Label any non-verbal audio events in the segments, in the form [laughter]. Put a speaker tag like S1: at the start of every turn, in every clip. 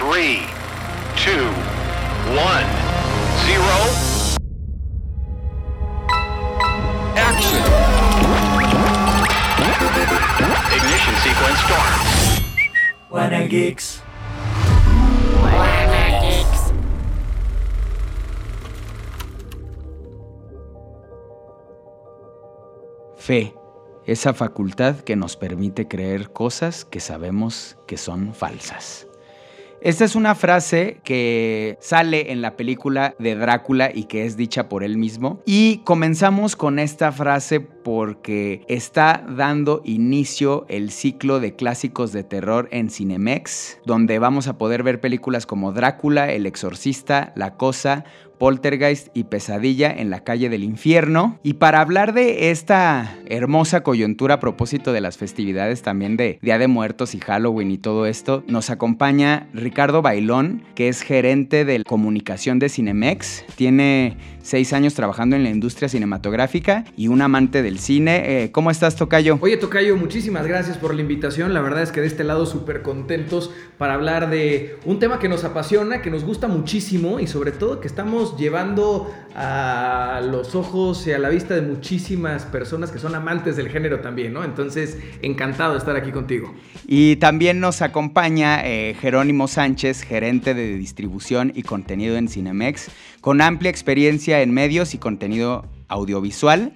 S1: Three, two, one, zero. Action. Ignition sequence start.
S2: Wanna Geeks.
S3: Fe, esa facultad que nos permite creer cosas que sabemos que son falsas. Esta es una frase que sale en la película de Drácula y que es dicha por él mismo. Y comenzamos con esta frase porque está dando inicio el ciclo de clásicos de terror en Cinemex, donde vamos a poder ver películas como Drácula, El Exorcista, La Cosa, Poltergeist y Pesadilla en la calle del infierno. Y para hablar de esta hermosa coyuntura a propósito de las festividades también de Día de Muertos y Halloween y todo esto, nos acompaña Ricardo Bailón, que es gerente de comunicación de Cinemex. Tiene seis años trabajando en la industria cinematográfica y un amante del cine. Eh, ¿Cómo estás, Tocayo?
S4: Oye, Tocayo, muchísimas gracias por la invitación. La verdad es que de este lado súper contentos para hablar de un tema que nos apasiona, que nos gusta muchísimo y sobre todo que estamos llevando a los ojos y a la vista de muchísimas personas que son amantes del género también, ¿no? Entonces, encantado de estar aquí contigo.
S3: Y también nos acompaña eh, Jerónimo Sánchez, gerente de distribución y contenido en Cinemex, con amplia experiencia en medios y contenido audiovisual.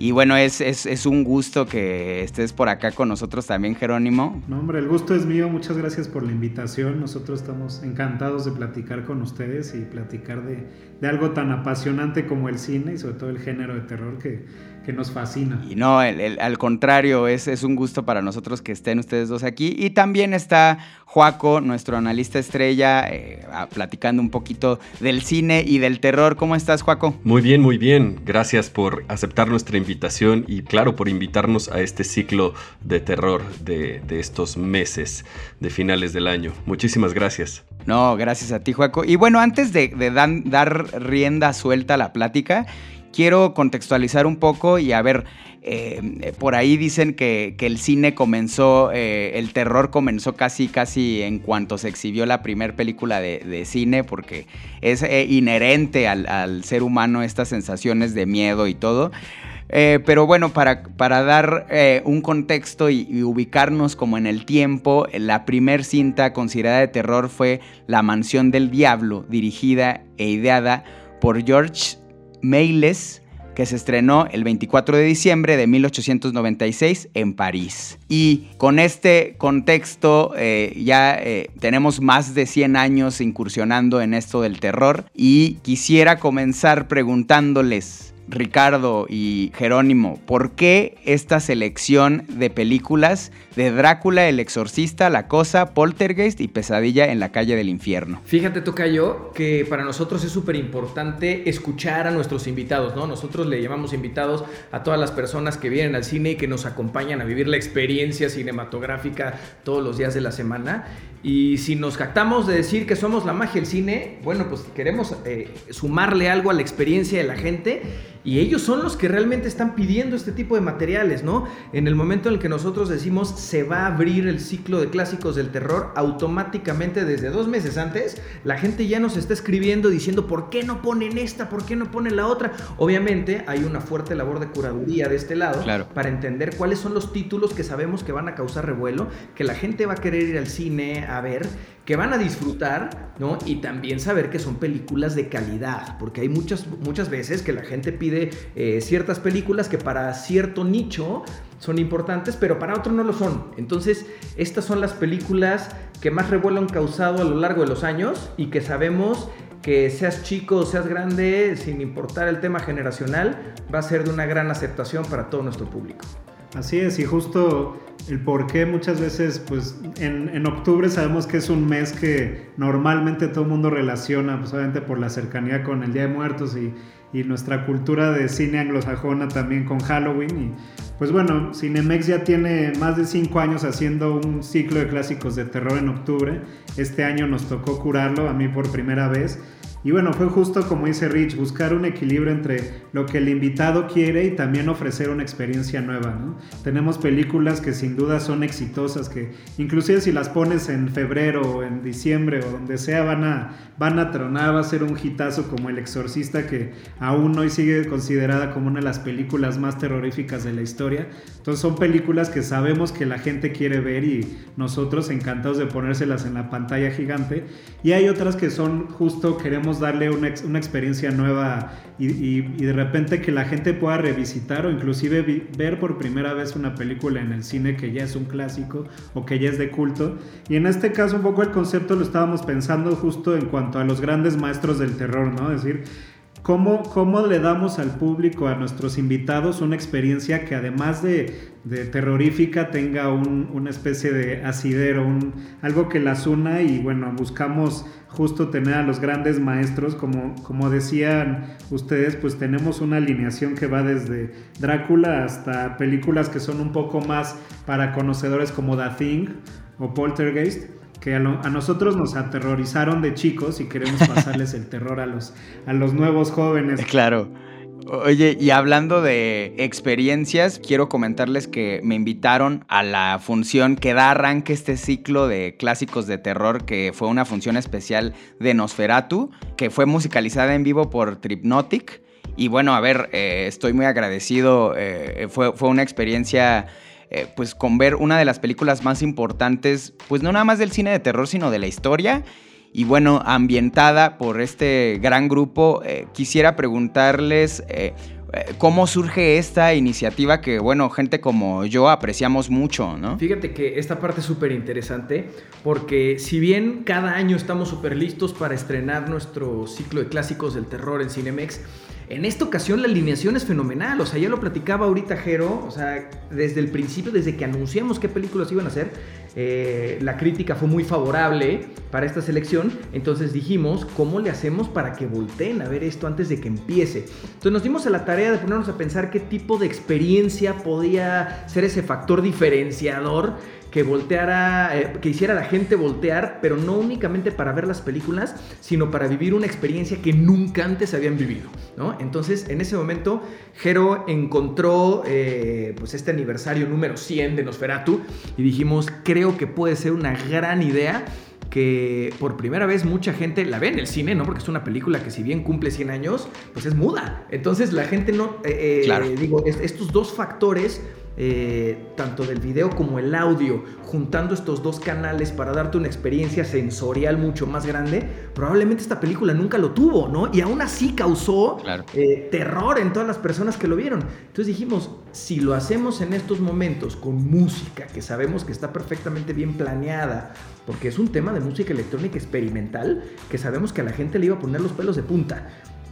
S3: Y bueno, es, es, es, un gusto que estés por acá con nosotros también, Jerónimo.
S5: No, hombre, el gusto es mío. Muchas gracias por la invitación. Nosotros estamos encantados de platicar con ustedes y platicar de, de algo tan apasionante como el cine y sobre todo el género de terror que, que nos fascina.
S3: Y no, el, el, al contrario, es, es, un gusto para nosotros que estén ustedes dos aquí. Y también está Joaco, nuestro analista estrella, eh, platicando un poquito del cine y del terror. ¿Cómo estás, Joaco?
S6: Muy bien, muy bien. Gracias por aceptar nuestra invitación y, claro, por invitarnos a este ciclo de terror de, de estos meses de finales del año. Muchísimas gracias.
S3: No, gracias a ti, Joaco. Y bueno, antes de, de dan, dar rienda suelta a la plática, quiero contextualizar un poco y a ver, eh, por ahí dicen que, el cine comenzó, eh, el terror comenzó casi, casi en cuanto se exhibió la primera película de, cine, porque es eh, inherente al, ser humano estas sensaciones de miedo y todo. Eh, pero bueno, para, dar eh, un contexto y, y, ubicarnos como en el tiempo, la primer cinta considerada de terror fue La Mansión del Diablo, dirigida e ideada por George Méliès, que se estrenó el 24 de diciembre de 1896 en París. Y con este contexto eh, ya eh, tenemos más de 100 años incursionando en esto del terror y quisiera comenzar preguntándoles, Ricardo y Jerónimo, ¿por qué esta selección de películas de Drácula, El Exorcista, La Cosa, Poltergeist y Pesadilla en la calle del infierno?
S4: Fíjate, Tocayo, que para nosotros es súper importante escuchar a nuestros invitados, ¿no? Nosotros le llamamos invitados a todas las personas que vienen al cine y que nos acompañan a vivir la experiencia cinematográfica todos los días de la semana. Y si nos jactamos de decir que somos la magia del cine, bueno, pues queremos eh, sumarle algo a la experiencia de la gente Y ellos son los que realmente están pidiendo este tipo de materiales, ¿no? En el momento en el que nosotros decimos se va a abrir el ciclo de clásicos del terror, automáticamente desde dos meses antes, la gente ya nos está escribiendo diciendo por qué no ponen esta, por qué no ponen la otra. Obviamente hay una fuerte labor de curaduría de este lado
S3: Claro.
S4: para entender cuáles son los títulos que sabemos que van a causar revuelo, que la gente va a querer ir al cine a ver, que van a disfrutar, ¿no? Y también saber que son películas de calidad, porque hay muchas, muchas veces que la gente pide eh, ciertas películas que para cierto nicho son importantes, pero para otro no lo son. Entonces, estas son las películas que más revuelo han causado a lo largo de los años y que sabemos que seas chico o seas grande, sin importar el tema generacional, va a ser de una gran aceptación para todo nuestro público.
S5: Así es, y justo el por qué muchas veces, pues en, en octubre sabemos que es un mes que normalmente todo el mundo relaciona, pues obviamente por la cercanía con el Día de Muertos y, y nuestra cultura de cine anglosajona también con Halloween. Pues bueno, Cinemex ya tiene más de cinco años haciendo un ciclo de clásicos de terror en octubre. Este año nos tocó curarlo, a mí por primera vez. Y bueno, fue justo como dice Rich, buscar un equilibrio entre lo que el invitado quiere y también ofrecer una experiencia nueva. ¿no? Tenemos películas que sin duda son exitosas, que inclusive si las pones en febrero o en diciembre o donde sea van a, van a tronar, va a ser un hitazo como El Exorcista, que aún hoy sigue considerada como una de las películas más terroríficas de la historia. Entonces son películas que sabemos que la gente quiere ver y nosotros encantados de ponérselas en la pantalla gigante. Y hay otras que son justo, queremos darle una, una experiencia nueva y, de repente que la gente pueda revisitar o inclusive ver por primera vez una película en el cine que ya es un clásico o que ya es de culto. Y en este caso un poco el concepto lo estábamos pensando justo en cuanto a los grandes maestros del terror, ¿no? Es decir, ¿Cómo, ¿Cómo le damos al público, a nuestros invitados, una experiencia que además de, terrorífica tenga un- una especie de asidero, algo que las una y bueno, buscamos justo tener a los grandes maestros, como, como decían ustedes, pues tenemos una alineación que va desde Drácula hasta películas que son un poco más para conocedores como The Thing o Poltergeist a nosotros nos aterrorizaron de chicos y queremos pasarles el terror a los, a los nuevos jóvenes. [laughs]
S3: Claro. Oye, y hablando de experiencias, quiero comentarles que me invitaron a la función que da arranque este ciclo de clásicos de terror, que fue una función especial de Nosferatu, que fue musicalizada en vivo por Tripnotic. Y bueno, a ver, eh, estoy muy agradecido. eh, fue, fue una experiencia eh, pues con ver una de las películas más importantes, pues no nada más del cine de terror, sino de la historia. Y bueno, ambientada por este gran grupo, eh, quisiera preguntarles eh, cómo surge esta iniciativa que, bueno, gente como yo apreciamos mucho, ¿no?
S4: Fíjate que esta parte es súper interesante porque si bien cada año estamos súper listos para estrenar nuestro ciclo de clásicos del terror en Cinemex, en esta ocasión la alineación es fenomenal, o sea, ya lo platicaba ahorita Jero, o sea, desde el principio, desde que anunciamos qué películas iban a hacer, eh, la crítica fue muy favorable para esta selección, entonces dijimos, ¿cómo le hacemos para que volteen a ver esto antes de que empiece? Entonces nos dimos a la tarea de ponernos a pensar qué tipo de experiencia podía ser ese factor diferenciador que volteara, eh, que hiciera a la gente voltear, pero no únicamente para ver las películas, sino para vivir una experiencia que nunca antes habían vivido, ¿no? Entonces, en ese momento, Jero encontró eh, pues este aniversario número 100 de Nosferatu y dijimos, creo que puede ser una gran idea que por primera vez mucha gente la ve en el cine, ¿no? Porque es una película que si bien cumple 100 años, pues es muda. Entonces la gente no... eh,
S3: Claro.
S4: Digo, es- estos dos factores, eh, tanto del video como el audio, juntando estos dos canales para darte una experiencia sensorial mucho más grande, probablemente esta película nunca lo tuvo, ¿no? Y aún así causó
S3: Claro.
S4: eh, terror en todas las personas que lo vieron. Entonces dijimos, si lo hacemos en estos momentos con música, que sabemos que está perfectamente bien planeada, porque es un tema de música electrónica experimental, que sabemos que a la gente le iba a poner los pelos de punta.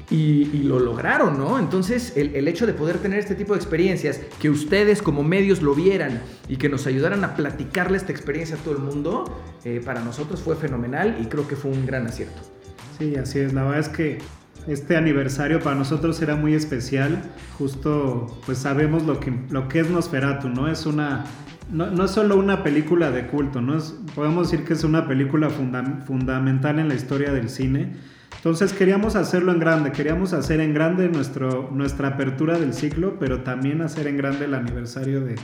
S4: Y, lo lograron, ¿no? Entonces, el, el hecho de poder tener este tipo de experiencias, que ustedes como medios lo vieran y que nos ayudaran a platicarle esta experiencia a todo el mundo, eh, para nosotros fue fenomenal y creo que fue un gran acierto.
S5: Sí, así es. La verdad es que este aniversario para nosotros era muy especial. Justo, pues sabemos lo que, lo que es Nosferatu, ¿no? Es una... No, no es solo una película de culto, ¿no? Es, podemos decir que es una película funda- fundamental en la historia del cine. Entonces queríamos hacerlo en grande, queríamos hacer en grande nuestro, nuestra apertura del ciclo, pero también hacer en grande el aniversario de,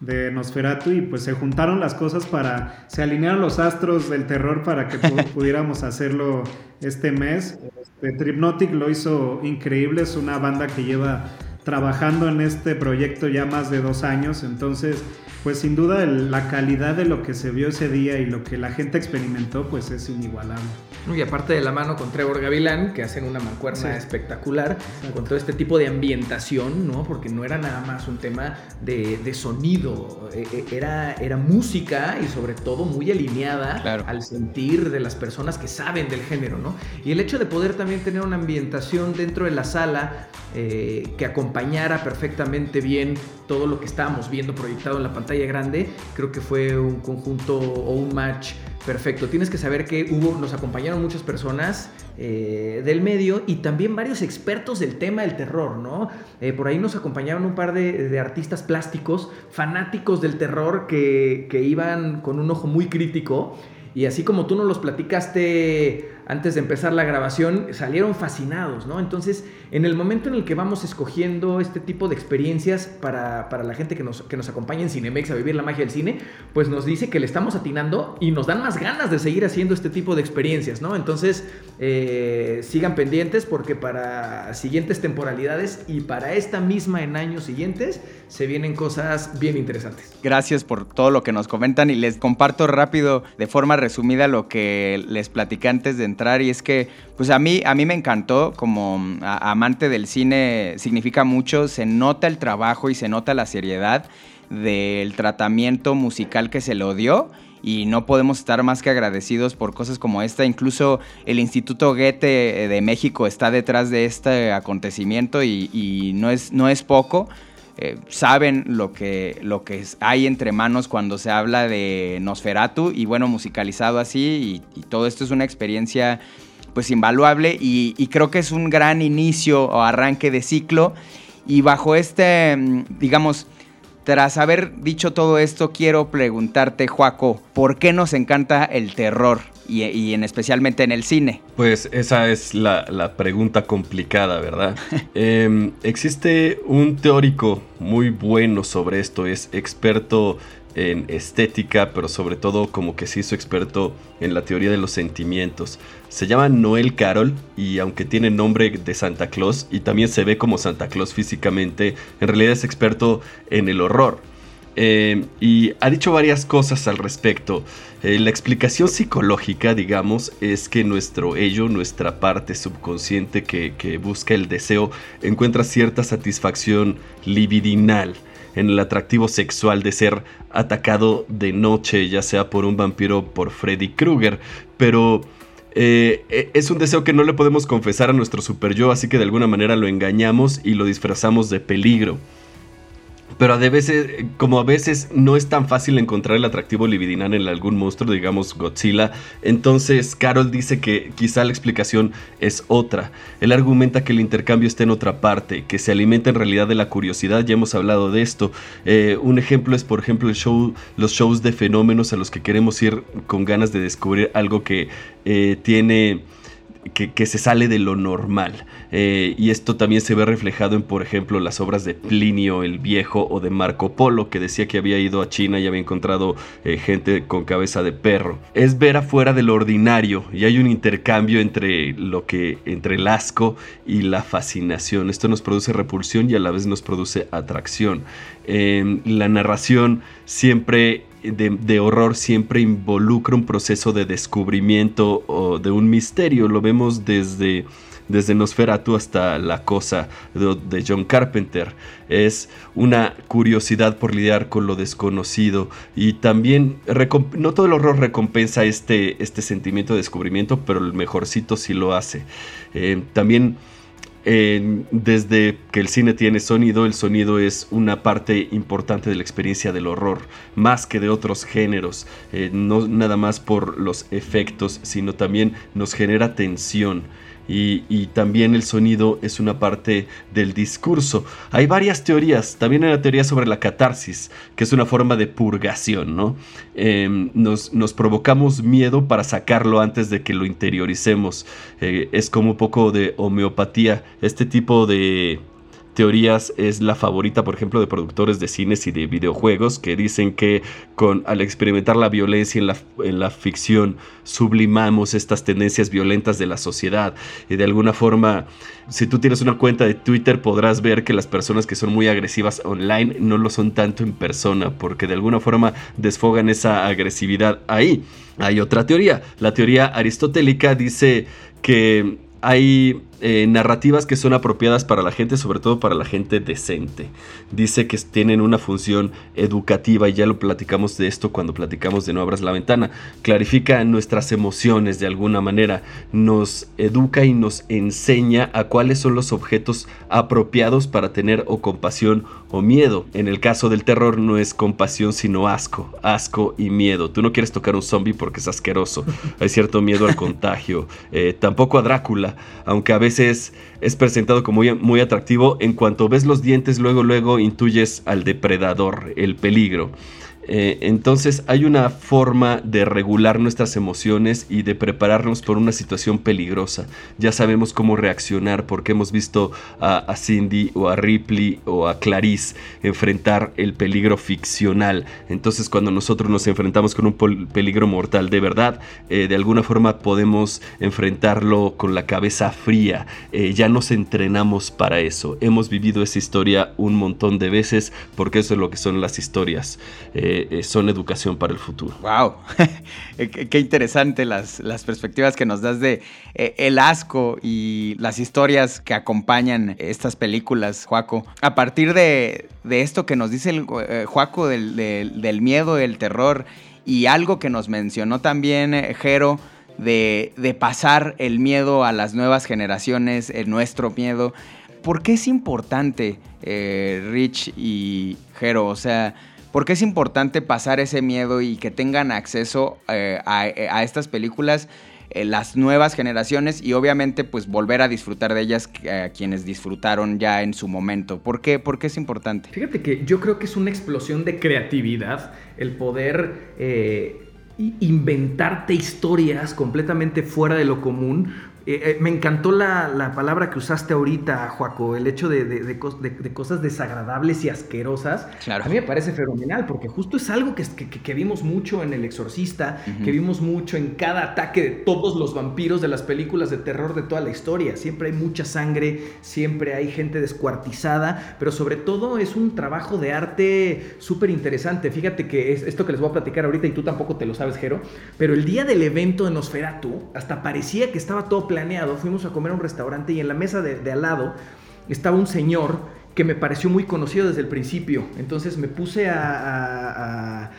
S5: de Nosferatu y pues se juntaron las cosas para, se alinearon los astros del terror para que [laughs] pudiéramos hacerlo este mes. Este, Tripnotic lo hizo increíble, es una banda que lleva trabajando en este proyecto ya más de dos años, entonces pues sin duda la calidad de lo que se vio ese día y lo que la gente experimentó pues es inigualable.
S4: Y aparte de la mano con Trevor Gavilán, que hacen una mancuerna espectacular con todo este tipo de ambientación, ¿no? Porque no era nada más un tema de, sonido, e, e, era, era música y sobre todo muy alineada al sentir de las personas que saben del género, ¿no? Y el hecho de poder también tener una ambientación dentro de la sala eh, que acompañara perfectamente bien todo lo que estábamos viendo proyectado en la pantalla grande, creo que fue un conjunto o un match perfecto. Tienes que saber que hubo, nos acompañaron muchas personas eh, del medio y también varios expertos del tema del terror, ¿no? Eh, por ahí nos acompañaron un par de, artistas plásticos, fanáticos del terror, que, que iban con un ojo muy crítico. Y así como tú nos los platicaste antes de empezar la grabación, salieron fascinados, ¿no? Entonces, en el momento en el que vamos escogiendo este tipo de experiencias para, la gente que nos, que nos acompaña en Cinemex a vivir la magia del cine, pues nos dice que le estamos atinando y nos dan más ganas de seguir haciendo este tipo de experiencias, ¿no? Entonces, eh, sigan pendientes porque para siguientes temporalidades y para esta misma en años siguientes se vienen cosas bien interesantes.
S3: Gracias por todo lo que nos comentan y les comparto rápido, de forma resumida, lo que les platicé antes y es que, pues a mí, a mí me encantó, como amante del cine, significa mucho, se nota el trabajo y se nota la seriedad del tratamiento musical que se le dio y no podemos estar más que agradecidos por cosas como esta. Incluso el Instituto Goethe de México está detrás de este acontecimiento y, no, es, no es poco. Eh, saben lo que, lo que hay entre manos cuando se habla de Nosferatu y bueno, musicalizado así y, todo esto es una experiencia pues invaluable y, creo que es un gran inicio o arranque de ciclo. Y bajo este, mm, digamos, tras haber dicho todo esto, quiero preguntarte, Joaco, ¿por qué nos encanta el terror? Y, en especialmente en el cine.
S6: Pues esa es la, pregunta complicada, ¿verdad? [laughs] Em, existe un teórico muy bueno sobre esto, es experto en estética, pero sobre todo como que se hizo experto en la teoría de los sentimientos. Se llama Noel Carol y aunque tiene nombre de Santa Claus y también se ve como Santa Claus físicamente, en realidad es experto en el horror. Eh, y ha dicho varias cosas al respecto. Eh, la explicación psicológica, digamos, es que nuestro ello, nuestra parte subconsciente que busca el deseo, encuentra cierta satisfacción libidinal en el atractivo sexual de ser atacado de noche, ya sea por un vampiro o por Freddy Krueger, pero eh, e, es un deseo que no le podemos confesar a nuestro super yo, así que de alguna manera lo engañamos y lo disfrazamos de peligro. Pero a veces, como a veces no es tan fácil encontrar el atractivo libidinal en algún monstruo, digamos Godzilla, entonces Carol dice que quizá la explicación es otra. Él argumenta que el intercambio está en otra parte, que se alimenta en realidad de la curiosidad, ya hemos hablado de esto. Eh, un ejemplo es, por ejemplo, el show, los shows de fenómenos a los que queremos ir con ganas de descubrir algo que eh, tiene que, se sale de lo normal. Eh, y esto también se ve reflejado en, por ejemplo, las obras de Plinio el Viejo o de Marco Polo, que decía que había ido a China y había encontrado eh, gente con cabeza de perro. Es ver afuera de lo ordinario y hay un intercambio entre lo que, entre el asco y la fascinación. Esto nos produce repulsión y a la vez nos produce atracción. la narración siempre de, horror siempre involucra un proceso de descubrimiento o de un misterio. Lo vemos desde, desde Nosferatu hasta La Cosa de, John Carpenter. Es una curiosidad por lidiar con lo desconocido y también no todo el horror recompensa este, este sentimiento de descubrimiento, pero el mejorcito sí lo hace. Eh, también desde que el cine tiene sonido, el sonido es una parte importante de la experiencia del horror, más que de otros géneros, eh, no nada más por los efectos, sino también nos genera tensión. Y, también el sonido es una parte del discurso. Hay varias teorías, también hay una teoría sobre la catarsis, que es una forma de purgación, ¿no? Eh, nos, nos, provocamos miedo para sacarlo antes de que lo interioricemos. Eh, es como un poco de homeopatía, este tipo de teorías es la favorita, por ejemplo, de productores de cines y de videojuegos que dicen que con, al experimentar la violencia en la, en la ficción sublimamos estas tendencias violentas de la sociedad y de alguna forma, si tú tienes una cuenta de Twitter podrás ver que las personas que son muy agresivas online no lo son tanto en persona porque de alguna forma desfogan esa agresividad ahí. Hay otra teoría, la teoría aristotélica dice que hay eh, narrativas que son apropiadas para la gente, sobre todo para la gente decente. Dice que tienen una función educativa y ya lo platicamos de esto cuando platicamos de No abras la ventana. Clarifica nuestras emociones de alguna manera, nos educa y nos enseña a cuáles son los objetos apropiados para tener o compasión o miedo. En el caso del terror no es compasión sino asco, asco y miedo. Tú no quieres tocar un zombie porque es asqueroso. Hay cierto miedo al contagio. Eh, tampoco a Drácula, aunque a veces veces es presentado como muy, muy, atractivo. En cuanto ves los dientes, luego, luego intuyes al depredador, el peligro. Eh, entonces hay una forma de regular nuestras emociones y de prepararnos por una situación peligrosa. Ya sabemos cómo reaccionar porque hemos visto a, Cindy o a Ripley o a Clarice enfrentar el peligro ficcional. Entonces cuando nosotros nos enfrentamos con un peligro mortal de verdad, eh, de alguna forma podemos enfrentarlo con la cabeza fría. Eh, ya nos entrenamos para eso. Hemos vivido esa historia un montón de veces porque eso es lo que son las historias. Eh, son educación para el futuro.
S3: ¡Wow! [laughs] Qué interesante las, las, perspectivas que nos das de eh, el asco y las historias que acompañan estas películas, Juaco. A partir de, de esto que nos dice el eh, Juaco del, del, del, miedo, el terror y algo que nos mencionó también Jero. De, de pasar el miedo a las nuevas generaciones, el nuestro miedo. ¿Por qué es importante, Rich y Jero? O sea, ¿Por qué es importante pasar ese miedo y que tengan acceso eh, a, a, estas películas eh, las nuevas generaciones y obviamente pues volver a disfrutar de ellas eh, quienes disfrutaron ya en su momento? ¿Por qué? ¿Por qué es importante?
S4: Fíjate que yo creo que es una explosión de creatividad el poder inventarte historias completamente fuera de lo común eh, eh, me encantó la, la, palabra que usaste ahorita, Joaco, el hecho de, de, de, cosas desagradables y asquerosas.
S3: Claro.
S4: A mí me parece fenomenal, porque justo es algo que, que, que vimos mucho en El Exorcista, uh -huh. que vimos mucho en cada ataque de todos los vampiros de las películas de terror de toda la historia. Siempre hay mucha sangre, siempre hay gente descuartizada, pero sobre todo es un trabajo de arte súper interesante. Fíjate que es esto que les voy a platicar ahorita y tú tampoco te lo sabes, Jero, pero el día del evento de Nosferatu, hasta parecía que estaba todo planeado fuimos a comer a un restaurante y en la mesa de, al lado estaba un señor que me pareció muy conocido desde el principio. Entonces me puse a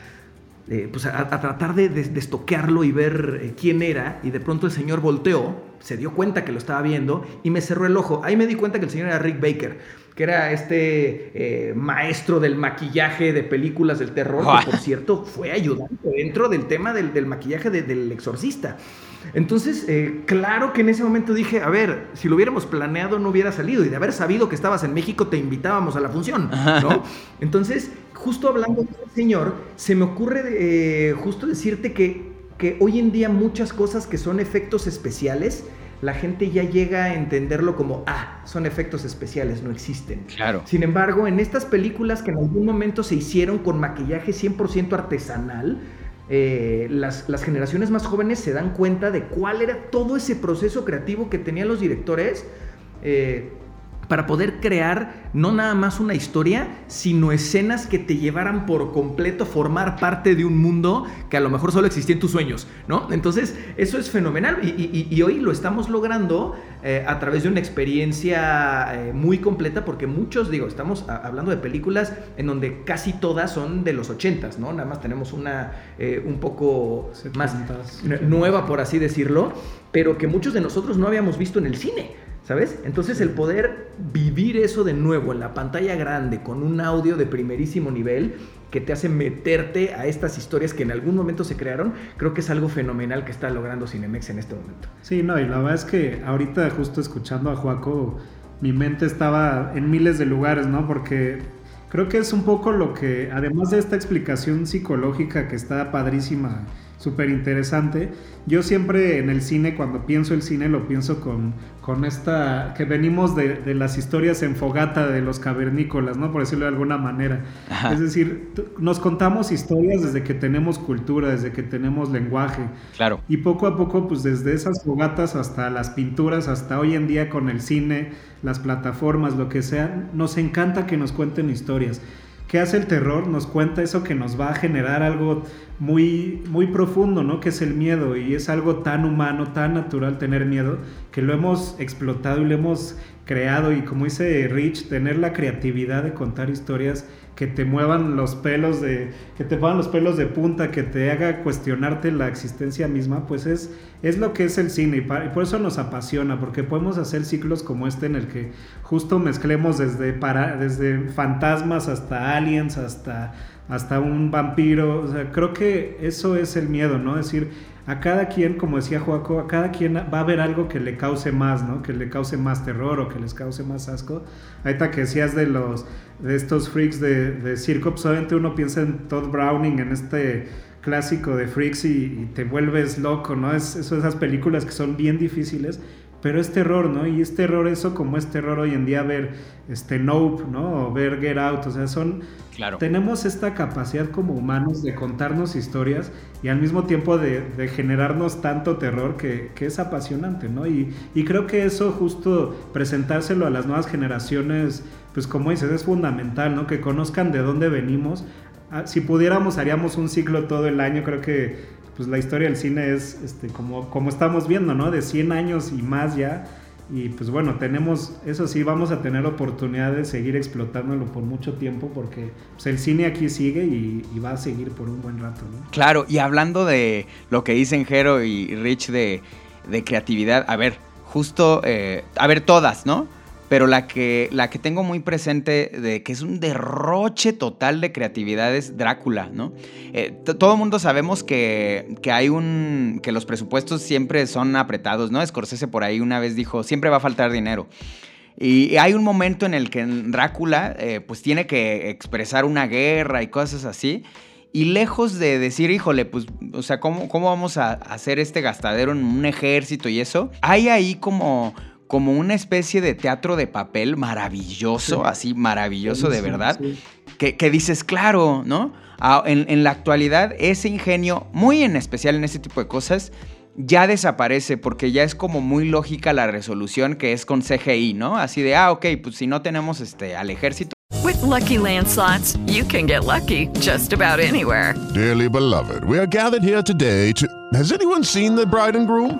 S4: eh, pues a, a, tratar de, de, de, estoquearlo y ver eh, quién era. Y de pronto el señor volteó, se dio cuenta que lo estaba viendo y me cerró el ojo. Ahí me di cuenta que el señor era Rick Baker, que era este eh, maestro del maquillaje de películas del terror, que por [laughs] cierto fue ayudante dentro del tema del, del maquillaje de, del exorcista. Entonces, eh, claro que en ese momento dije, a ver, si lo hubiéramos planeado no hubiera salido y de haber sabido que estabas en México te invitábamos a la función, ¿no? Entonces, justo hablando de este señor, se me ocurre eh, justo decirte que, que hoy en día muchas cosas que son efectos especiales, la gente ya llega a entenderlo como, ah, son efectos especiales, no existen.
S3: Claro.
S4: Sin embargo, en estas películas que en algún momento se hicieron con maquillaje 100% artesanal, eh, las, las, generaciones más jóvenes se dan cuenta de cuál era todo ese proceso creativo que tenían los directores eh, para poder crear no nada más una historia, sino escenas que te llevaran por completo a formar parte de un mundo que a lo mejor solo existía en tus sueños, ¿no? Entonces, eso es fenomenal y, y, y hoy lo estamos logrando eh, a través de una experiencia eh, muy completa, porque muchos, digo, estamos a, hablando de películas en donde casi todas son de los 80s, ¿no? Nada más tenemos una eh, un poco 70, más nueva, por así decirlo, pero que muchos de nosotros no habíamos visto en el cine. ¿Sabes? Entonces el poder vivir eso de nuevo en la pantalla grande, con un audio de primerísimo nivel, que te hace meterte a estas historias que en algún momento se crearon, creo que es algo fenomenal que está logrando Cinemex en este momento.
S5: Sí, no, y la verdad es que ahorita justo escuchando a Juaco, mi mente estaba en miles de lugares, ¿no? Porque creo que es un poco lo que, además de esta explicación psicológica que está padrísima, súper interesante, yo siempre en el cine, cuando pienso el cine, lo pienso con, con esta, que venimos de, de las historias en fogata de los cavernícolas, ¿no? Por decirlo de alguna manera.
S3: Ajá.
S5: Es decir, nos contamos historias desde que tenemos cultura, desde que tenemos lenguaje.
S3: Claro.
S5: Y poco a poco, pues desde esas fogatas hasta las pinturas, hasta hoy en día con el cine, las plataformas, lo que sea, nos encanta que nos cuenten historias. ¿Qué hace el terror? Nos cuenta eso que nos va a generar algo muy, muy profundo, ¿no? Que es el miedo y es algo tan humano, tan natural tener miedo, que lo hemos explotado y lo hemos creado y como dice Rich, tener la creatividad de contar historias que te muevan los pelos de que te pongan los pelos de punta, que te haga cuestionarte la existencia misma, pues es es lo que es el cine y, por eso nos apasiona, porque podemos hacer ciclos como este en el que justo mezclemos desde desde fantasmas hasta aliens, hasta hasta un vampiro, o sea, creo que eso es el miedo, ¿no? Es decir, a cada quien, como decía Joaco, a cada quien va a haber algo que le cause más, ¿no? Que le cause más terror o que les cause más asco. Ahorita que decías de los de estos freaks de, de circo, pues obviamente uno piensa en Todd Browning, en este clásico de freaks y, y te vuelves loco, ¿no? Es, es esas películas que son bien difíciles, pero es terror, ¿no? Y es terror eso como es terror hoy en día ver este Nope, ¿no? O ver Get Out, o sea, son
S3: Claro.
S5: tenemos esta capacidad como humanos de contarnos historias y al mismo tiempo de, de generarnos tanto terror que, que es apasionante, ¿no? Y, y creo que eso justo presentárselo a las nuevas generaciones, pues como dices, es fundamental, ¿no? Que conozcan de dónde venimos. Ah, Si pudiéramos haríamos un ciclo todo el año, creo que pues la historia del cine es este, como, como estamos viendo, ¿no? De 100 años y más ya. Y pues bueno, tenemos, eso sí, vamos a tener oportunidad de seguir explotándolo por mucho tiempo porque pues, el cine aquí sigue y, va a seguir por un buen rato, ¿no?
S3: Claro, y hablando de lo que dicen Jero y Rich de, de creatividad, a ver, justo, eh, a ver, todas, ¿no? Pero la que, la que tengo muy presente de que es un derroche total de creatividad es Drácula, ¿no? Eh, todo mundo sabemos que, que hay un. que los presupuestos siempre son apretados, ¿no? Scorsese por ahí una vez dijo: siempre va a faltar dinero. Y hay un momento en el que Drácula, eh, pues tiene que expresar una guerra y cosas así. Y lejos de decir, híjole, pues, o sea, ¿cómo, cómo vamos a hacer este gastadero en un ejército y eso? Hay ahí como, como una especie de teatro de papel maravilloso,
S5: Sí.
S3: así maravilloso de verdad,
S5: sí.
S3: que, que dices, claro, ¿no? Ah, en, en la actualidad, ese ingenio, muy en especial en ese tipo de cosas, ya desaparece porque ya es como muy lógica la resolución que es con CGI, ¿no? Así de, ah, ok, pues si no tenemos este, al ejército,
S7: With Lucky Land slots, you can get lucky just about anywhere.
S8: Dearly beloved, we are gathered here today to. Has anyone seen the bride and groom?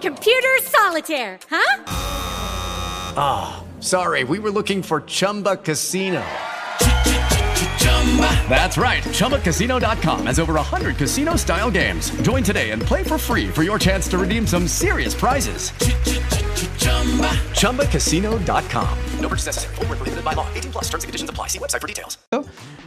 S9: Computer solitaire, huh?
S10: Ah, sorry, we were looking for Chumba Casino. That's right. ChumbaCasino.com has over 100 casino style games. Join today and play for free for your chance to redeem some serious prizes. ChumbaCasino.com. No purchase necessary. Void where prohibited by law. 18 plus terms and conditions apply. See website for details.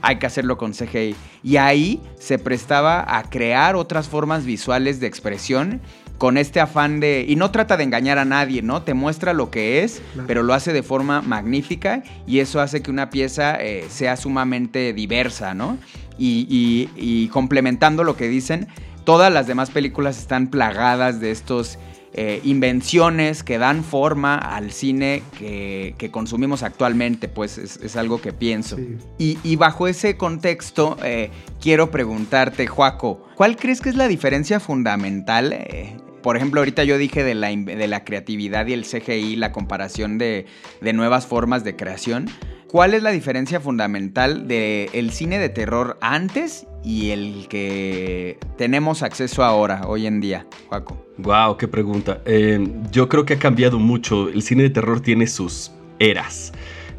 S3: hay que hacerlo con CGI. Y ahí se prestaba a crear otras formas visuales de expresión con este afán de... Y no trata de engañar a nadie, ¿no? Te muestra lo que es,
S5: Claro.
S3: pero lo hace de forma magnífica y eso hace que una pieza eh, sea sumamente diversa, ¿no? Y, y- y complementando lo que dicen, todas las demás películas están plagadas de estos... eh, invenciones que dan forma al cine que, que consumimos actualmente, pues es, es algo que pienso.
S5: Sí.
S3: Y, y bajo ese contexto, eh, quiero preguntarte, Joaco, ¿cuál crees que es la diferencia fundamental eh, por ejemplo, ahorita yo dije de la, in- de la creatividad y el CGI, la comparación de, de nuevas formas de creación. ¿Cuál es la diferencia fundamental del cine de terror antes y el que tenemos acceso ahora, hoy en día, Juaco?
S6: Wow, qué pregunta. Eh, yo creo que ha cambiado mucho. El cine de terror tiene sus eras.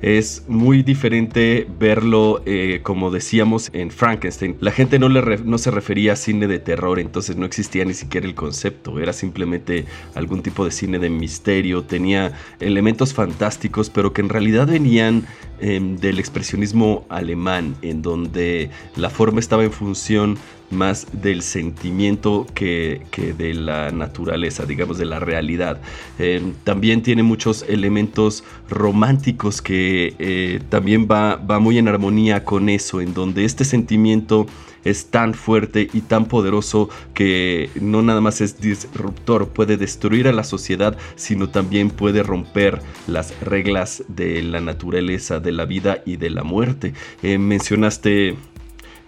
S6: Es muy diferente verlo, eh, como decíamos, en Frankenstein. La gente no, le no se refería a cine de terror, entonces no existía ni siquiera el concepto. Era simplemente algún tipo de cine de misterio. Tenía elementos fantásticos, pero que en realidad venían eh, del expresionismo alemán, en donde la forma estaba en función más del sentimiento que, que de la naturaleza, digamos, de la realidad. Eh, también tiene muchos elementos románticos que eh, también va, va muy en armonía con eso, en donde este sentimiento es tan fuerte y tan poderoso que no nada más es disruptor, puede destruir a la sociedad, sino también puede romper las reglas de la naturaleza, de la vida y de la muerte. Eh, mencionaste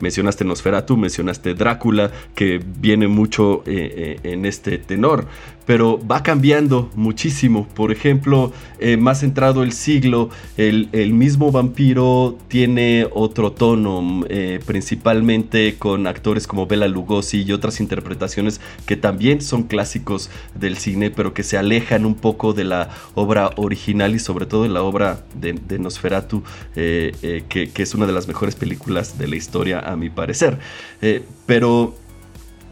S6: Mencionaste Nosferatu, mencionaste Drácula, que viene mucho eh, eh, en este tenor, pero va cambiando muchísimo. Por ejemplo, eh, más entrado el siglo, el, mismo vampiro tiene otro tono, eh, principalmente con actores como Bela Lugosi y otras interpretaciones que también son clásicos del cine, pero que se alejan un poco de la obra original y sobre todo de la obra de, Nosferatu, eh, que, es una de las mejores películas de la historia a mi parecer. Pero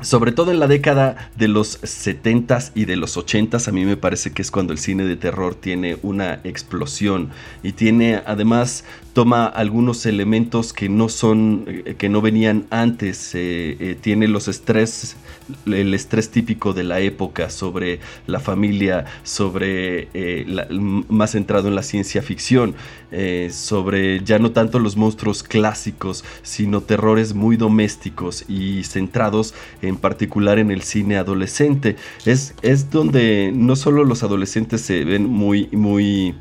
S6: sobre todo en la década de los 70s y de los 80s, a mí me parece que es cuando el cine de terror tiene una explosión y tiene además toma algunos elementos que no son eh, que no venían antes eh, eh, tiene los estrés el estrés típico de la época sobre la familia sobre eh, más centrado en la ciencia ficción eh, sobre ya no tanto los monstruos clásicos sino terrores muy domésticos y centrados en particular en el cine adolescente es, es donde no solo los adolescentes se ven muy muy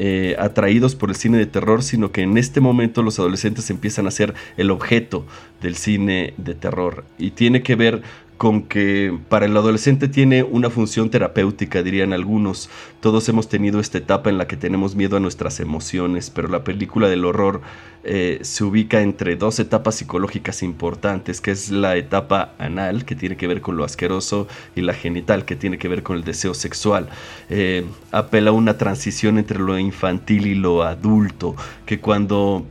S6: eh, atraídos por el cine de terror, sino que en este momento los adolescentes empiezan a ser el objeto del cine de terror. Y tiene que ver con que para el adolescente tiene una función terapéutica, dirían algunos. Todos hemos tenido esta etapa en la que tenemos miedo a nuestras emociones, pero la película del horror eh, se ubica entre dos etapas psicológicas importantes, que es la etapa anal, que tiene que ver con lo asqueroso, y la genital, que tiene que ver con el deseo sexual. Eh, apela a una transición entre lo infantil y lo adulto, que cuando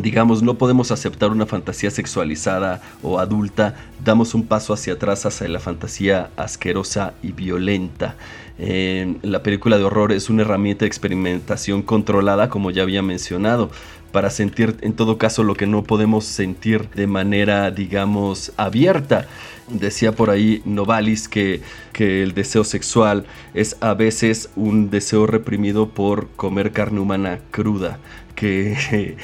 S6: digamos, no podemos aceptar una fantasía sexualizada o adulta, damos un paso hacia atrás hacia la fantasía asquerosa y violenta. Eh, la película de horror es una herramienta de experimentación controlada, como ya había mencionado, para sentir en todo caso lo que no podemos sentir de manera, digamos, abierta. Decía por ahí Novalis que, que el deseo sexual es a veces un deseo reprimido por comer carne humana cruda [laughs] que,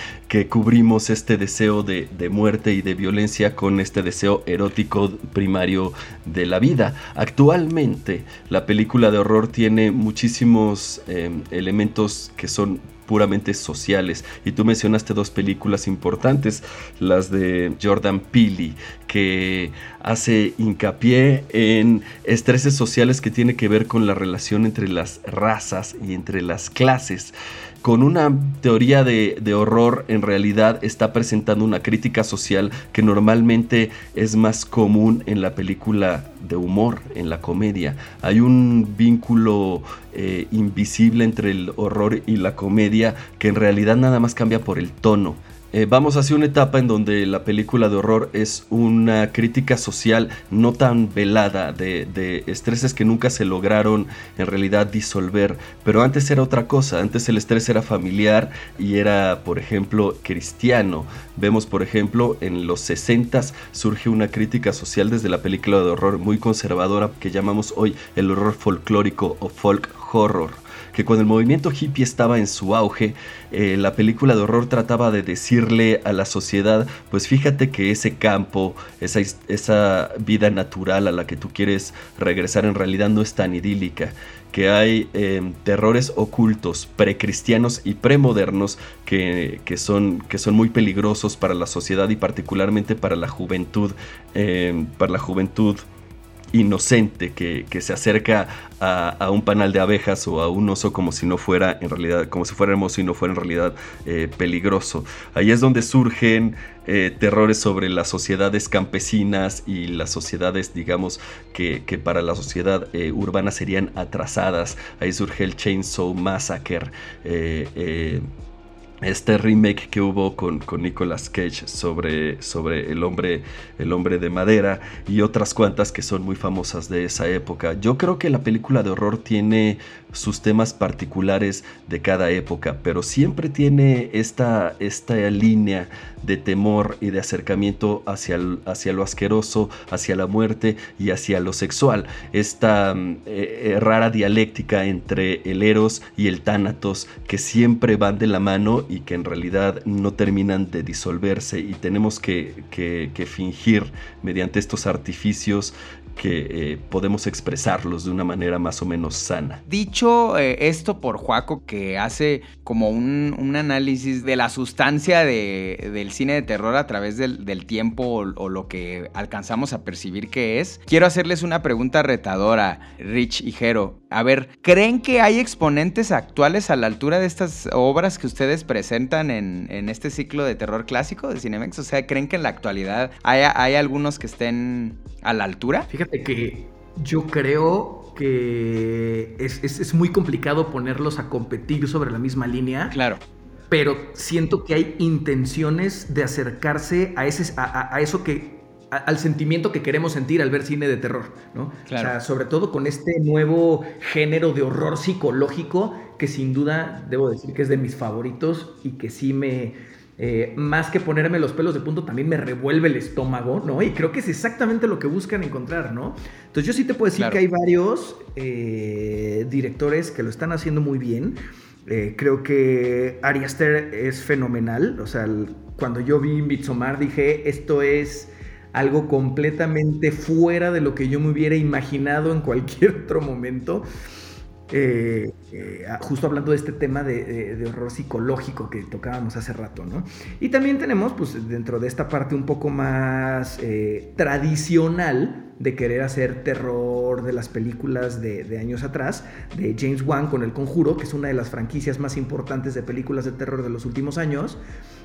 S6: cubrimos este deseo de, muerte y de violencia con este deseo erótico primario de la vida. Actualmente la película de horror tiene muchísimos eh, elementos que son puramente sociales. Y tú mencionaste dos películas importantes, las de Jordan Peele, que hace hincapié en estreses sociales que tiene que ver con la relación entre las razas y entre las clases. Con una teoría de, de horror, en realidad está presentando una crítica social que normalmente es más común en la película de humor, en la comedia. Hay un vínculo eh, invisible entre el horror y la comedia que en realidad nada más cambia por el tono. Eh, vamos hacia una etapa en donde la película de horror es una crítica social no tan velada de, de, estreses que nunca se lograron en realidad disolver, pero antes era otra cosa, antes el estrés era familiar y era, por ejemplo, cristiano. Vemos, por ejemplo, en los 60 surge una crítica social desde la película de horror muy conservadora que llamamos hoy el horror folclórico o folk horror que cuando el movimiento hippie estaba en su auge, eh, la película de horror trataba de decirle a la sociedad, pues fíjate que ese campo, esa, esa vida natural a la que tú quieres regresar en realidad no es tan idílica que hay eh, terrores ocultos precristianos y premodernos que, que, son, que son muy peligrosos para la sociedad y particularmente para la juventud, eh, para la juventud inocente que, se acerca a, un panal de abejas o a un oso como si no fuera en realidad, como si fuera hermoso y no fuera en realidad eh, peligroso. Ahí es donde surgen eh, terrores sobre las sociedades campesinas y las sociedades, digamos, que, para la sociedad eh, urbana serían atrasadas. Ahí surge el Chainsaw Massacre este remake que hubo con, con, Nicolas Cage sobre, sobre el, hombre, el hombre de madera y otras cuantas que son muy famosas de esa época. Yo creo que la película de horror tiene sus temas particulares de cada época, pero siempre tiene esta, esta línea de temor y de acercamiento hacia, hacia lo asqueroso, hacia la muerte y hacia lo sexual. Esta mm, eh, eh, rara dialéctica entre el eros y el tánatos que siempre van de la mano y que en realidad no terminan de disolverse y tenemos que, que fingir mediante estos artificios que eh, podemos expresarlos de una manera más o menos sana.
S3: Dicho eh, esto por Juaco, que hace como un, análisis de la sustancia del cine de terror a través del, tiempo o, lo que alcanzamos a percibir que es, quiero hacerles una pregunta retadora, Rich y Jero. A ver, ¿creen que hay exponentes actuales a la altura de estas obras que ustedes presentan en, este ciclo de terror clásico de Cinemex? O sea, ¿creen que en la actualidad hay, hay algunos que estén a la altura?
S4: Fíjate que yo creo que es, muy complicado ponerlos a competir sobre la misma línea.
S3: Claro.
S4: Pero siento que hay intenciones de acercarse a, ese, a, eso que al sentimiento que queremos sentir al ver cine de terror, ¿no? Claro. O sea, sobre todo con este nuevo género de horror psicológico que sin duda debo decir que es de mis favoritos y que sí me, eh, más que ponerme los pelos de punto, también me revuelve el estómago, ¿no? Y creo que es exactamente lo que buscan encontrar, ¿no? Entonces yo sí te puedo decir que hay varios eh, directores que lo están haciendo muy bien. Eh, creo que Ari Aster es fenomenal. O sea, cuando yo vi Midsommar dije, esto es algo completamente fuera de lo que yo me hubiera imaginado en cualquier [laughs] otro momento. Eh, eh, justo hablando de este tema de, horror psicológico que tocábamos hace rato, ¿no? Y también tenemos, pues, dentro de esta parte un poco más eh, tradicional de querer hacer terror de las películas de, de, años atrás, de James Wan con El Conjuro, que es una de las franquicias más importantes de películas de terror de los últimos años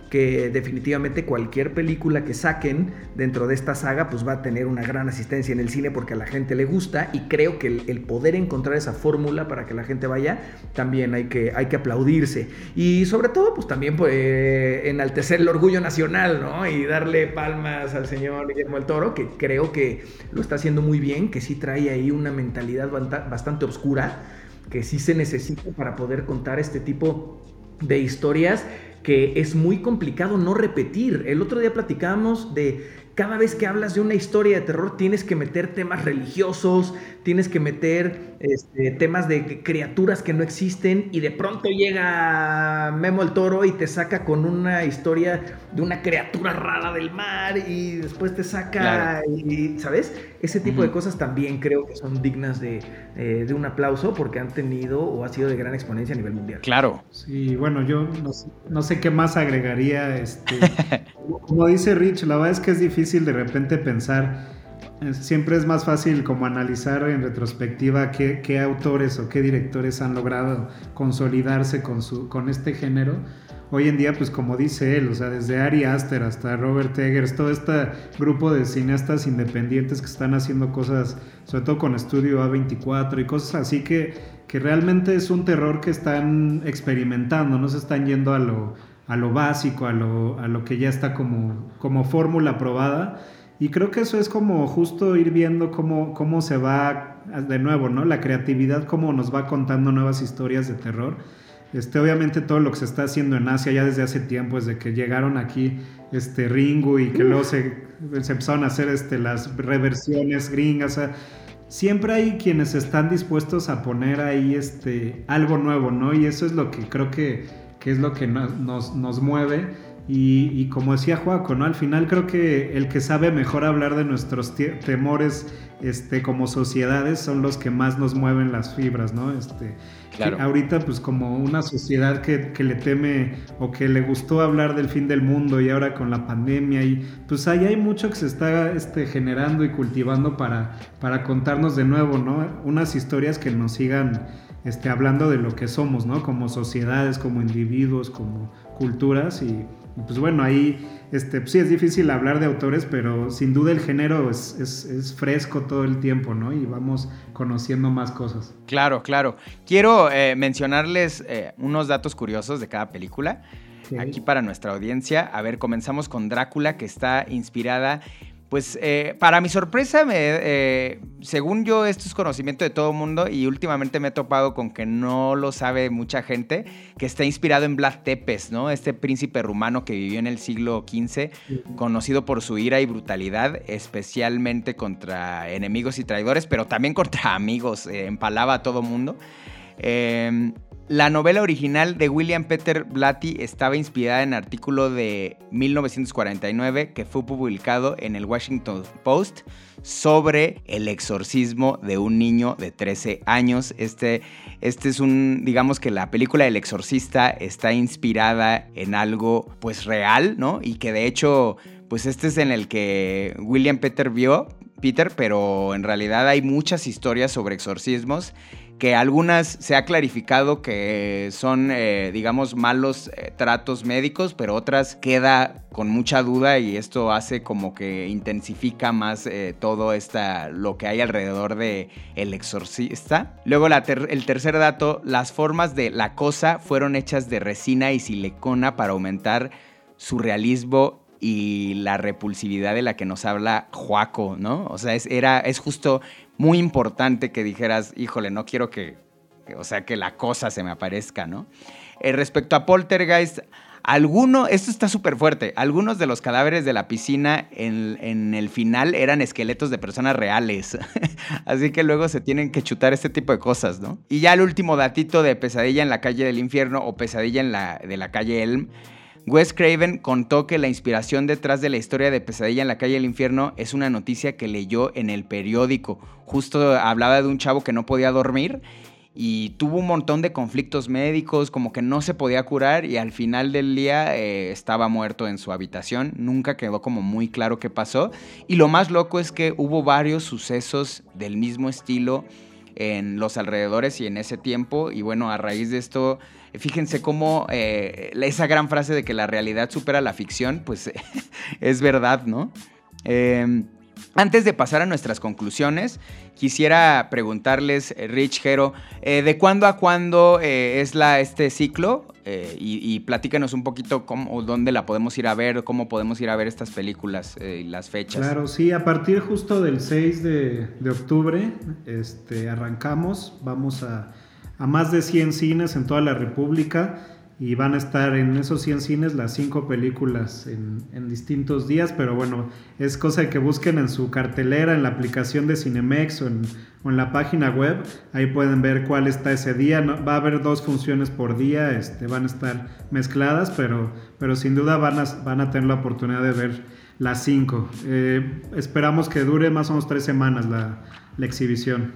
S4: que definitivamente cualquier película que saquen dentro de esta saga pues va a tener una gran asistencia en el cine porque a la gente le gusta y creo que el, poder encontrar esa fórmula para que la gente vaya también hay que, hay que aplaudirse y sobre todo pues también pues, enaltecer el orgullo nacional ¿no? y darle palmas al señor Guillermo el Toro que creo que lo está haciendo muy bien que sí trae ahí una mentalidad bastante oscura que sí se necesita para poder contar este tipo de historias que es muy complicado no repetir. El otro día platicábamos de cada vez que hablas de una historia de terror tienes que meter temas religiosos, tienes que meter este, temas de criaturas que no existen y de pronto llega Memo el Toro y te saca con una historia de una criatura rara del mar y después te saca, y, ¿sabes? Ese tipo de cosas también creo que son dignas de, eh, de, un aplauso porque han tenido o ha sido de gran exponencia a nivel mundial.
S3: Claro.
S5: Sí, bueno, yo no sé, qué más agregaría. Este, [laughs] como dice Rich, la verdad es que es difícil de repente pensar Siempre es más fácil como analizar en retrospectiva qué, autores o qué directores han logrado consolidarse con, su, con este género. Hoy en día, pues como dice él, o sea, desde Ari Aster hasta Robert Eggers, todo este grupo de cineastas independientes que están haciendo cosas, sobre todo con Estudio A24 y cosas así que, que realmente es un terror que están experimentando, no se están yendo a lo, a lo básico, a lo, a lo que ya está como, como fórmula probada y creo que eso es como justo ir viendo cómo, cómo se va, de nuevo, ¿no? La creatividad, cómo nos va contando nuevas historias de terror. Este, obviamente todo lo que se está haciendo en Asia ya desde hace tiempo, desde que llegaron aquí este, Ringo y que luego se, se, empezaron a hacer este, las reversiones gringas. siempre hay quienes están dispuestos a poner ahí este, algo nuevo, ¿no? Y eso es lo que creo que, que es lo que nos, nos, nos mueve y, como decía Juaco, ¿no? Al final creo que el que sabe mejor hablar de nuestros temores este, como sociedades son los que más nos mueven las fibras, ¿no? Este,
S3: Claro.
S5: ahorita, pues como una sociedad que, que le teme o que le gustó hablar del fin del mundo y ahora con la pandemia, y pues ahí hay mucho que se está este, generando y cultivando para, para contarnos de nuevo, ¿no? Unas historias que nos sigan este, hablando de lo que somos, ¿no? Como sociedades, como individuos, como culturas y, pues bueno, ahí este, pues sí es difícil hablar de autores, pero sin duda el género es, es, es, fresco todo el tiempo, ¿no? Y vamos conociendo más cosas.
S3: Claro, claro. Quiero eh, mencionarles eh, unos datos curiosos de cada película. Aquí para nuestra audiencia. A ver, comenzamos con Drácula, que está inspirada pues eh, para mi sorpresa, me, eh, según yo, esto es conocimiento de todo el mundo y últimamente me he topado con que no lo sabe mucha gente, que está inspirado en Vlad Tepes, ¿no? Este príncipe rumano que vivió en el siglo XV, conocido por su ira y brutalidad, especialmente contra enemigos y traidores, pero también contra [laughs] amigos, eh, empalaba a todo mundo. Eh, la novela original de William Peter Blatty estaba inspirada en artículo de 1949 que fue publicado en el Washington Post sobre el exorcismo de un niño de 13 años. Este, este es un, digamos que la película El exorcista está inspirada en algo pues real, ¿no? Y que de hecho, pues este es en el que William Peter vio, Peter, pero en realidad hay muchas historias sobre exorcismos que algunas se ha clarificado que son, eh, digamos, malos eh, tratos médicos, pero otras queda con mucha duda y esto hace como que intensifica más eh, todo esta, lo que hay alrededor de exorcista. Luego el tercer dato, las formas de la cosa fueron hechas de resina y silicona para aumentar su realismo y la repulsividad de la que nos habla Juaco, ¿no? O sea, es, era, es justo muy importante que dijeras, híjole, no quiero que, o sea, que la cosa se me aparezca, ¿no? Eh, respecto a Poltergeist, alguno, esto está súper fuerte, algunos de los cadáveres de la piscina en, en, el final eran esqueletos de personas reales, [laughs] así que luego se tienen que chutar este tipo de cosas, ¿no? Y ya el último datito de Pesadilla en la calle del infierno o Pesadilla en la, de la calle Elm, Wes Craven contó que la inspiración detrás de la historia de Pesadilla en la calle del infierno es una noticia que leyó en el periódico. Justo hablaba de un chavo que no podía dormir y tuvo un montón de conflictos médicos, como que no se podía curar y al final del día eh, estaba muerto en su habitación. Nunca quedó como muy claro qué pasó. Y lo más loco es que hubo varios sucesos del mismo estilo en los alrededores y en ese tiempo. Y bueno, a raíz de esto, fíjense cómo eh, esa gran frase de que la realidad supera la ficción, pues [laughs] es verdad, ¿no? Eh, antes de pasar a nuestras conclusiones, quisiera preguntarles, Rich Hero, eh, ¿de cuándo a cuándo eh, es la, este ciclo? Eh, y, y, platícanos un poquito cómo, dónde la podemos ir a ver, cómo podemos ir a ver estas películas y las fechas.
S5: Claro, sí, a partir justo del 6 de, de octubre este, arrancamos, vamos a, a más de 100 cines en toda la República y van a estar en esos 100 cines las 5 películas en, distintos días, pero bueno, es cosa que busquen en su cartelera, en la aplicación de Cinemex o en, en la página web, ahí pueden ver cuál está ese día, va a haber dos funciones por día, este, van a estar mezcladas, pero, pero sin duda van a, van a tener la oportunidad de ver las 5. Eh, esperamos que dure más o menos 3 semanas la exhibición.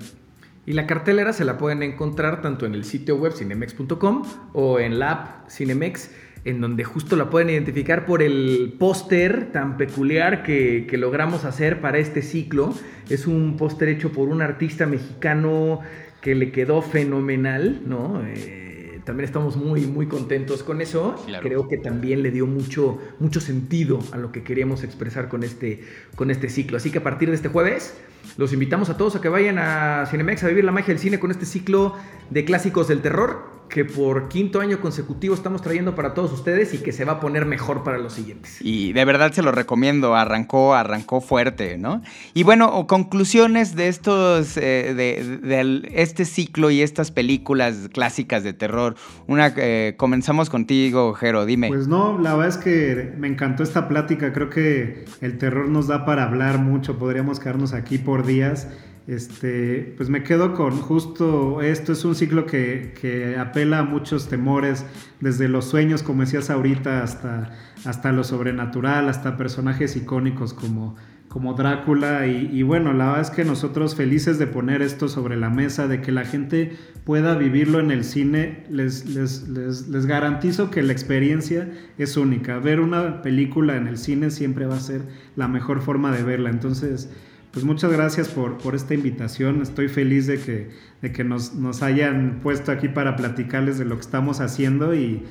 S4: Y la cartelera se la pueden encontrar tanto en el sitio web cinemex.com o en la app Cinemex, en donde justo la pueden identificar por el póster tan peculiar que, logramos hacer para este ciclo. Es un póster hecho por un artista mexicano que le quedó fenomenal, ¿no? Eh, también estamos muy, muy contentos con eso. Claro. Creo que también le dio mucho, mucho sentido a lo que queríamos expresar con este, con este ciclo. Así que a partir de este jueves los invitamos a todos a que vayan a Cinemex a vivir la magia del cine con este ciclo de clásicos del terror que por quinto año consecutivo estamos trayendo para todos ustedes y que se va a poner mejor para los siguientes.
S3: Y de verdad se lo recomiendo, arrancó, arrancó fuerte, ¿no? Y bueno, conclusiones de estos, eh, de, de, este ciclo y estas películas clásicas de terror. Una, eh, comenzamos contigo, Jero, dime.
S5: Pues no, la verdad es que me encantó esta plática, creo que el terror nos da para hablar mucho, podríamos quedarnos aquí por días. Este, pues me quedo con justo esto, es un ciclo que, que, apela a muchos temores, desde los sueños, como decías ahorita, hasta, hasta lo sobrenatural, hasta personajes icónicos como, como Drácula y, bueno, la verdad es que nosotros felices de poner esto sobre la mesa, de que la gente pueda vivirlo en el cine, les, les, les, garantizo que la experiencia es única. Ver una película en el cine siempre va a ser la mejor forma de verla. Entonces, pues muchas gracias por, por esta invitación. Estoy feliz de que, de que nos, nos hayan puesto aquí para platicarles de lo que estamos haciendo y,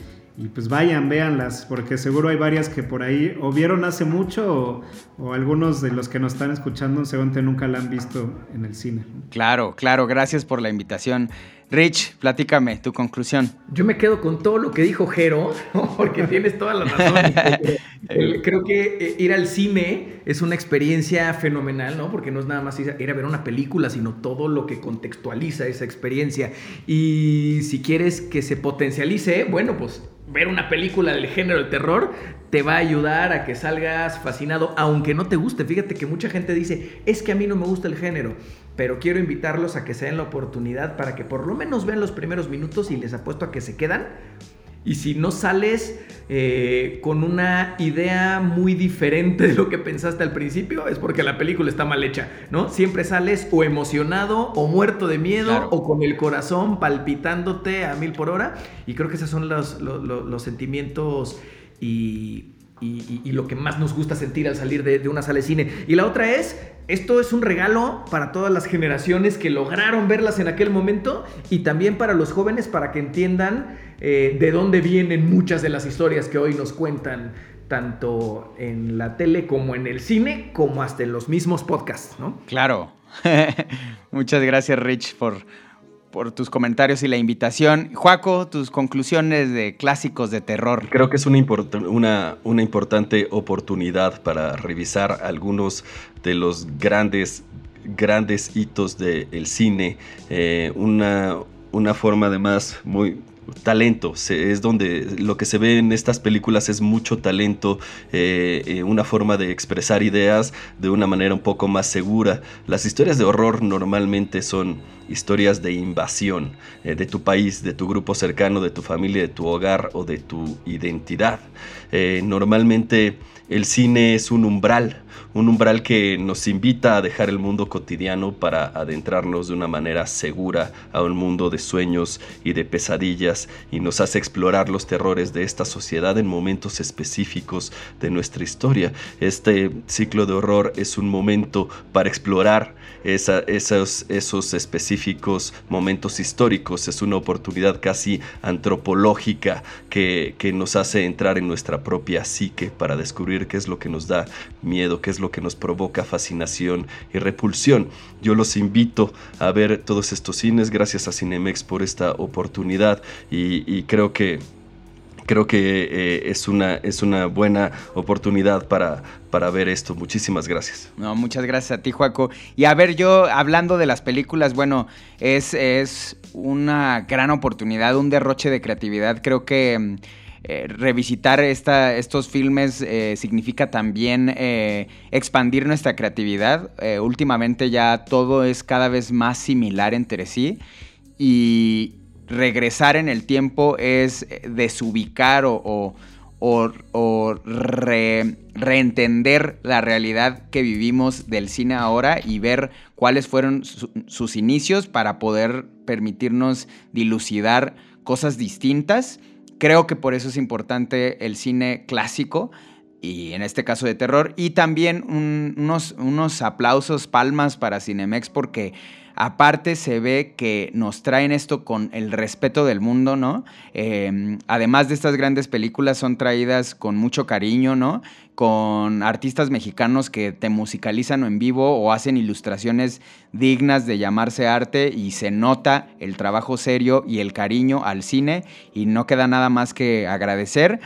S5: pues vayan, véanlas, porque seguro hay varias que por ahí o vieron hace mucho o, o algunos de los que nos están escuchando seguramente nunca la han visto en el cine.
S3: Claro, claro, gracias por la invitación. Rich, platícame tu conclusión.
S4: Yo me quedo con todo lo que dijo Jero, [laughs] porque tienes toda la razón. [laughs] Creo que eh, ir al cine es una experiencia fenomenal, ¿no? Porque no es nada más ir a ver una película, sino todo lo que contextualiza esa experiencia. Y si quieres que se potencialice, bueno, pues ver una película del género del terror te va a ayudar a que salgas fascinado, aunque no te guste. Fíjate que mucha gente dice, es que a mí no me gusta el género, pero quiero invitarlos a que se den la oportunidad para que por lo menos vean los primeros minutos y les apuesto a que se quedan. Y si no sales eh, con una idea muy diferente de lo que pensaste al principio, es porque la película está mal hecha, ¿no? Siempre sales o emocionado o muerto de miedo claro. o con el corazón palpitándote a mil por hora. Y creo que esos son los, los, los sentimientos y, y, lo que más nos gusta sentir al salir de, de, una sala de cine. Y la otra es, esto es un regalo para todas las generaciones que lograron verlas en aquel momento y también para los jóvenes para que entiendan eh, de dónde vienen muchas de las historias que hoy nos cuentan tanto en la tele como en el cine, como hasta en los mismos podcasts, ¿no?
S3: Claro. [laughs] Muchas gracias, Rich, por, por tus comentarios y la invitación. Juaco, tus conclusiones de clásicos de terror.
S6: Creo que es una, una, una importante oportunidad para revisar algunos de los grandes, grandes hitos del de cine. una, una forma además muy, talento, es donde lo que se ve en estas películas es mucho talento, eh, eh, una forma de expresar ideas de una manera un poco más segura. Las historias de horror normalmente son historias de invasión eh, de tu país, de tu grupo cercano, de tu familia, de tu hogar o de tu identidad. Normalmente el cine es un umbral, un umbral que nos invita a dejar el mundo cotidiano para adentrarnos de una manera segura a un mundo de sueños y de pesadillas y nos hace explorar los terrores de esta sociedad en momentos específicos de nuestra historia. Este ciclo de horror es un momento para explorar esos, esos específicos momentos históricos, es una oportunidad casi antropológica que, que nos hace entrar en nuestra propia psique para descubrir qué es lo que nos da miedo, qué es lo que nos provoca fascinación y repulsión. Yo los invito a ver todos estos cines, gracias a Cinemex por esta oportunidad y creo que creo que eh, es, una, es una buena oportunidad para, para ver esto. Muchísimas gracias.
S3: No, muchas gracias a ti, Juaco. Y a ver, yo hablando de las películas, bueno, es, es una gran oportunidad, un derroche de creatividad. Creo que eh, revisitar esta, estos filmes eh, significa también expandir nuestra creatividad. Últimamente ya todo es cada vez más similar entre sí y regresar en el tiempo es desubicar o, o, o, o re, reentender la realidad que vivimos del cine ahora y ver cuáles fueron su, sus inicios para poder permitirnos dilucidar cosas distintas Creo que por eso es importante el cine clásico y en este caso de terror. Y también un, unos, unos aplausos, palmas para Cinemex porque aparte se ve que nos traen esto con el respeto del mundo, ¿no? Eh, además de estas grandes películas son traídas con mucho cariño, ¿no? Con artistas mexicanos que te musicalizan en vivo o hacen ilustraciones dignas de llamarse arte y se nota el trabajo serio y el cariño al cine y no queda nada más que agradecer.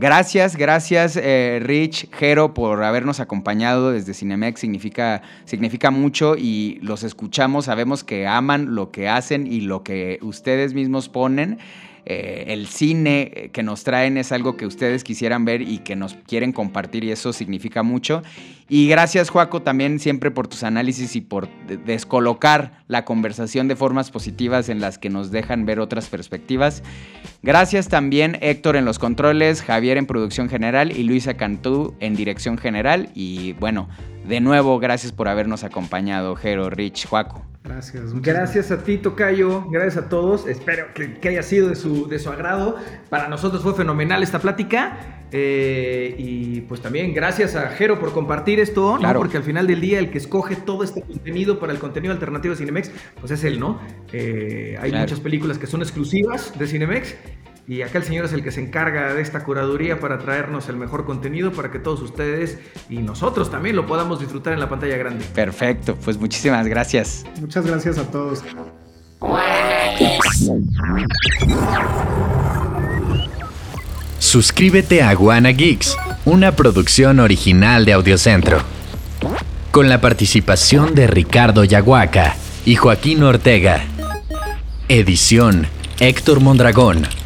S3: Gracias, gracias eh, Rich, Jero, por habernos acompañado desde Cinemex. Significa, significa mucho y los escuchamos, sabemos que aman lo que hacen y lo que ustedes mismos ponen. Eh, el cine que nos traen es algo que ustedes quisieran ver y que nos quieren compartir y eso significa mucho. Y gracias Juaco también siempre por tus análisis y por descolocar la conversación de formas positivas en las que nos dejan ver otras perspectivas. Gracias también Héctor en los controles, Javier en producción general y Luisa Cantú en dirección general. Y bueno, De nuevo, gracias por habernos acompañado, Jero, Rich, Juaco.
S5: Gracias.
S4: Gracias a ti, Tocayo. Gracias a todos. Espero que, que haya sido de su, de su agrado. Para nosotros fue fenomenal esta plática. Eh, y pues también gracias a Jero por compartir esto. Porque al final del día el que escoge todo este contenido para el contenido alternativo de Cinemex, pues es él, ¿no? Eh, hay
S3: Claro.
S4: muchas películas que son exclusivas de Cinemex. Y acá el señor es el que se encarga de esta curaduría para traernos el mejor contenido para que todos ustedes y nosotros también lo podamos disfrutar en la pantalla grande.
S3: Perfecto, pues muchísimas gracias.
S5: Muchas gracias a todos.
S11: Suscríbete a Guana Geeks, una producción original de Audiocentro. Con la participación de Ricardo Yaguaca y Joaquín Ortega. Edición Héctor Mondragón.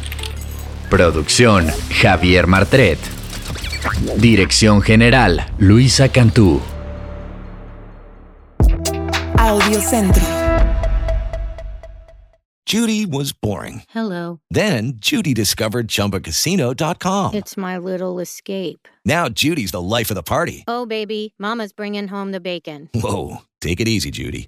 S11: Producción Javier Martret. Dirección General Luisa Cantú.
S12: Audiocentro.
S13: Judy was boring.
S14: Hello.
S13: Then Judy discovered ChumbaCasino.com.
S14: It's my little escape.
S13: Now Judy's the life of the party.
S14: Oh, baby, Mama's bringing home the bacon.
S13: Whoa, take it easy, Judy.